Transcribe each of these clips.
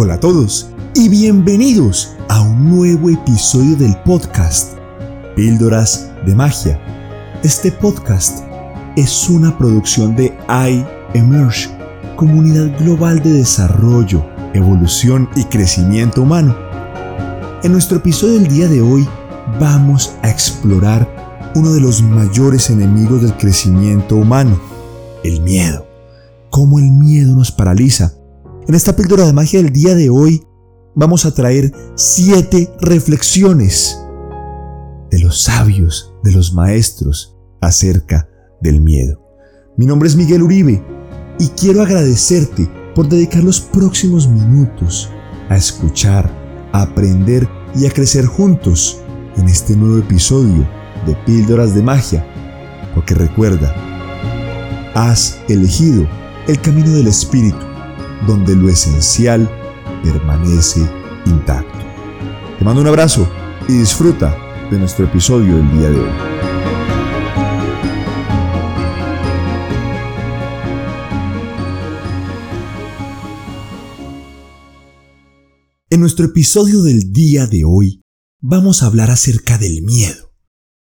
Hola a todos y bienvenidos a un nuevo episodio del podcast Píldoras de Magia. Este podcast es una producción de iEmerge, comunidad global de desarrollo, evolución y crecimiento humano. En nuestro episodio del día de hoy vamos a explorar uno de los mayores enemigos del crecimiento humano, el miedo. Cómo el miedo nos paraliza. En esta píldora de magia del día de hoy vamos a traer siete reflexiones de los sabios, de los maestros acerca del miedo. Mi nombre es Miguel Uribe y quiero agradecerte por dedicar los próximos minutos a escuchar, a aprender y a crecer juntos en este nuevo episodio de Píldoras de Magia. Porque recuerda, has elegido el camino del Espíritu, donde lo esencial permanece intacto. Te mando un abrazo y disfruta de nuestro episodio del día de hoy. En nuestro episodio del día de hoy vamos a hablar acerca del miedo.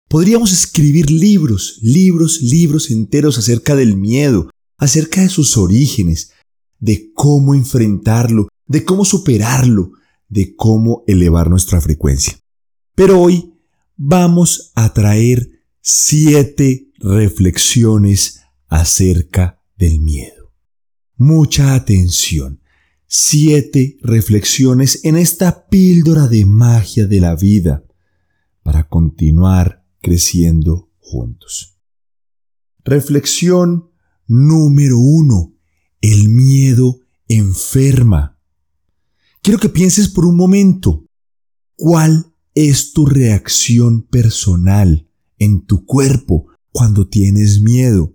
Podríamos escribir libros, libros, libros enteros acerca del miedo, acerca de sus orígenes, de cómo enfrentarlo, de cómo superarlo, de cómo elevar nuestra frecuencia. Pero hoy vamos a traer siete reflexiones acerca del miedo. Mucha atención. Siete reflexiones en esta píldora de magia de la vida para continuar creciendo juntos. Reflexión número uno. El miedo enferma. Quiero que pienses por un momento, ¿cuál es tu reacción personal en tu cuerpo cuando tienes miedo?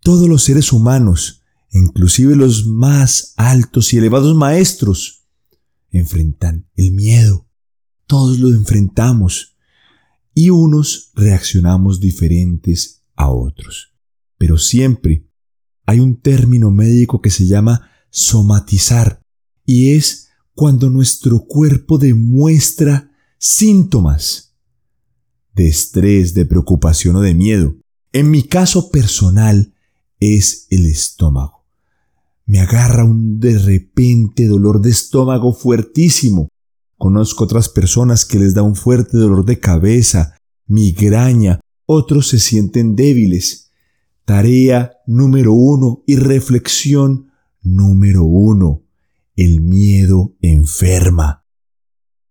Todos los seres humanos, inclusive los más altos y elevados maestros, enfrentan el miedo. Todos lo enfrentamos y unos reaccionamos diferentes a otros. Pero siempre hay un término médico que se llama somatizar y es cuando nuestro cuerpo demuestra síntomas de estrés, de preocupación o de miedo. En mi caso personal es el estómago. Me agarra un de repente dolor de estómago fuertísimo. Conozco otras personas que les da un fuerte dolor de cabeza, migraña, otros se sienten débiles. Tarea número uno y reflexión número uno. El miedo enferma.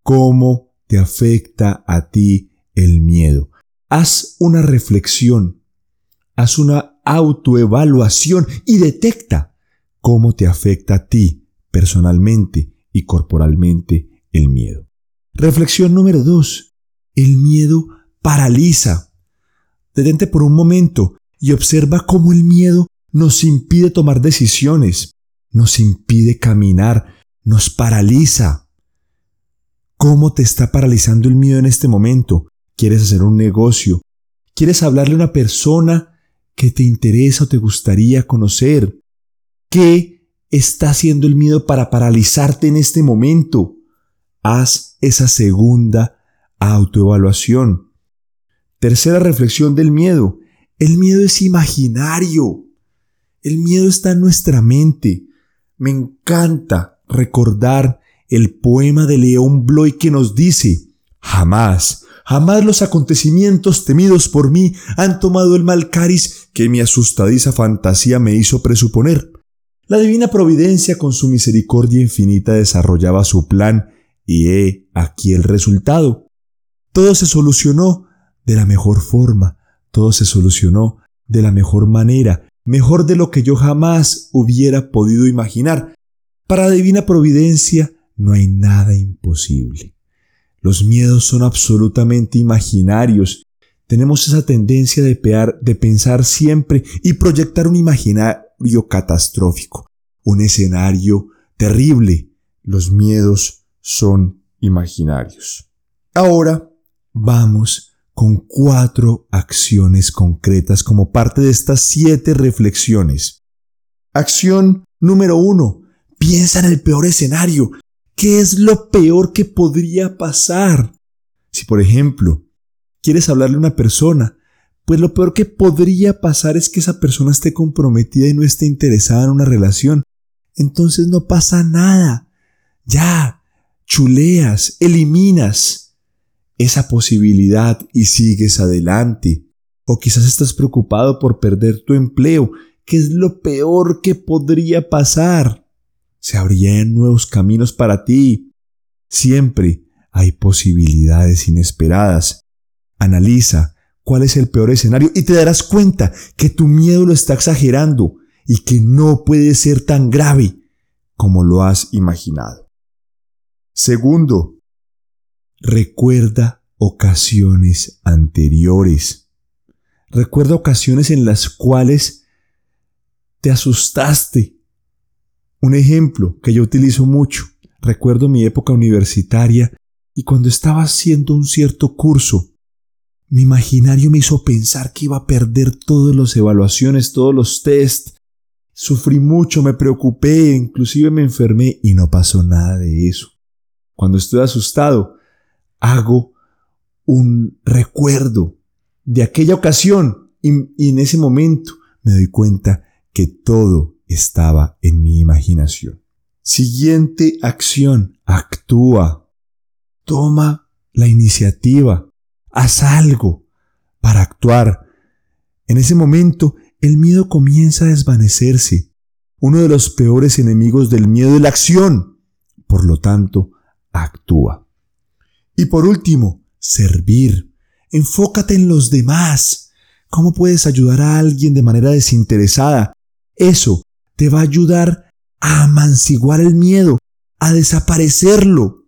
¿Cómo te afecta a ti el miedo? Haz una reflexión, haz una autoevaluación y detecta cómo te afecta a ti personalmente y corporalmente el miedo. Reflexión número dos. El miedo paraliza. Detente por un momento y observa cómo el miedo nos impide tomar decisiones, nos impide caminar, nos paraliza. ¿Cómo te está paralizando el miedo en este momento? ¿Quieres hacer un negocio? ¿Quieres hablarle a una persona que te interesa o te gustaría conocer? ¿Qué está haciendo el miedo para paralizarte en este momento? Haz esa segunda autoevaluación. Tercera reflexión del miedo. El miedo es imaginario. El miedo está en nuestra mente. Me encanta recordar el poema de León Bloy que nos dice, jamás, jamás los acontecimientos temidos por mí han tomado el mal cariz que mi asustadiza fantasía me hizo presuponer. La divina providencia con su misericordia infinita desarrollaba su plan y he aquí el resultado. Todo se solucionó de la mejor forma, todo se solucionó de la mejor manera, mejor de lo que yo jamás hubiera podido imaginar. Para divina providencia no hay nada imposible. Los miedos son absolutamente imaginarios. Tenemos esa tendencia de, de pensar siempre y proyectar un imaginario catastrófico, un escenario terrible. Los miedos son imaginarios. Ahora vamos con cuatro acciones concretas como parte de estas siete reflexiones. Acción número uno. Piensa en el peor escenario. ¿Qué es lo peor que podría pasar? Si, por ejemplo, quieres hablarle a una persona, pues lo peor que podría pasar es que esa persona esté comprometida y no esté interesada en una relación. Entonces no pasa nada. Ya, chuleas, eliminas esa posibilidad y sigues adelante. O quizás estás preocupado por perder tu empleo, que es lo peor que podría pasar. Se abrirían nuevos caminos para ti. Siempre hay posibilidades inesperadas. Analiza cuál es el peor escenario y te darás cuenta que tu miedo lo está exagerando y que no puede ser tan grave como lo has imaginado. Segundo, recuerda ocasiones anteriores. Recuerda ocasiones en las cuales te asustaste. Un ejemplo que yo utilizo mucho. Recuerdo mi época universitaria y cuando estaba haciendo un cierto curso, mi imaginario me hizo pensar que iba a perder todas las evaluaciones, todos los tests. Sufrí mucho, me preocupé, inclusive me enfermé y no pasó nada de eso. Cuando estoy asustado, hago un recuerdo de aquella ocasión y, en ese momento me doy cuenta que todo estaba en mi imaginación. Siguiente acción, actúa. Toma la iniciativa, haz algo para actuar. En ese momento, el miedo comienza a desvanecerse. Uno de los peores enemigos del miedo es la acción. Por lo tanto, actúa. Y por último, servir. Enfócate en los demás. ¿Cómo puedes ayudar a alguien de manera desinteresada? Eso te va a ayudar a amanciguar el miedo, a desaparecerlo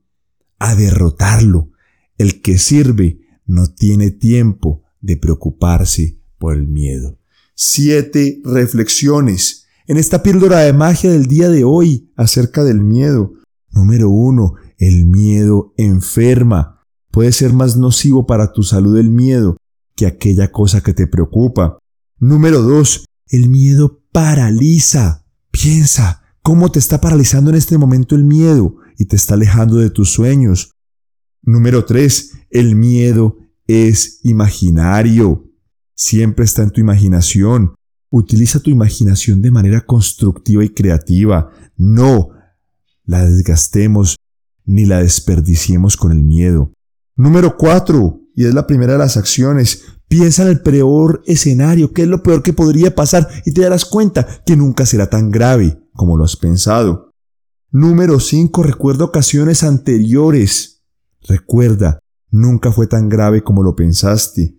a derrotarlo. El que sirve no tiene tiempo de preocuparse por el miedo. Siete reflexiones en esta píldora de magia del día de hoy acerca del miedo. Número uno, el miedo enferma. Puede ser más nocivo para tu salud el miedo que aquella cosa que te preocupa. Número dos, el miedo paraliza. Piensa, ¿cómo te está paralizando en este momento el miedo? y te está alejando de tus sueños. Número 3. El miedo es imaginario. Siempre está en tu imaginación. Utiliza tu imaginación de manera constructiva y creativa. No la desgastemos ni la desperdiciemos con el miedo. Número 4. Y es la primera de las acciones. Piensa en el peor escenario, qué es lo peor que podría pasar y te darás cuenta que nunca será tan grave como lo has pensado. Número 5. Recuerda ocasiones anteriores. Recuerda, nunca fue tan grave como lo pensaste.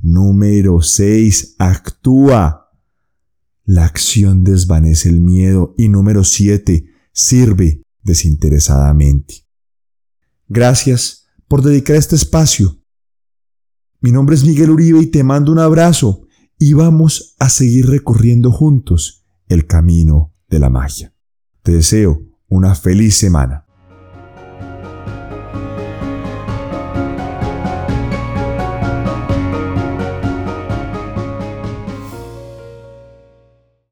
Número 6. Actúa. La acción desvanece el miedo. Y número 7. Sirve desinteresadamente. Gracias por dedicar este espacio. Mi nombre es Miguel Uribe y te mando un abrazo y vamos a seguir recorriendo juntos el camino de la magia. Te deseo una feliz semana.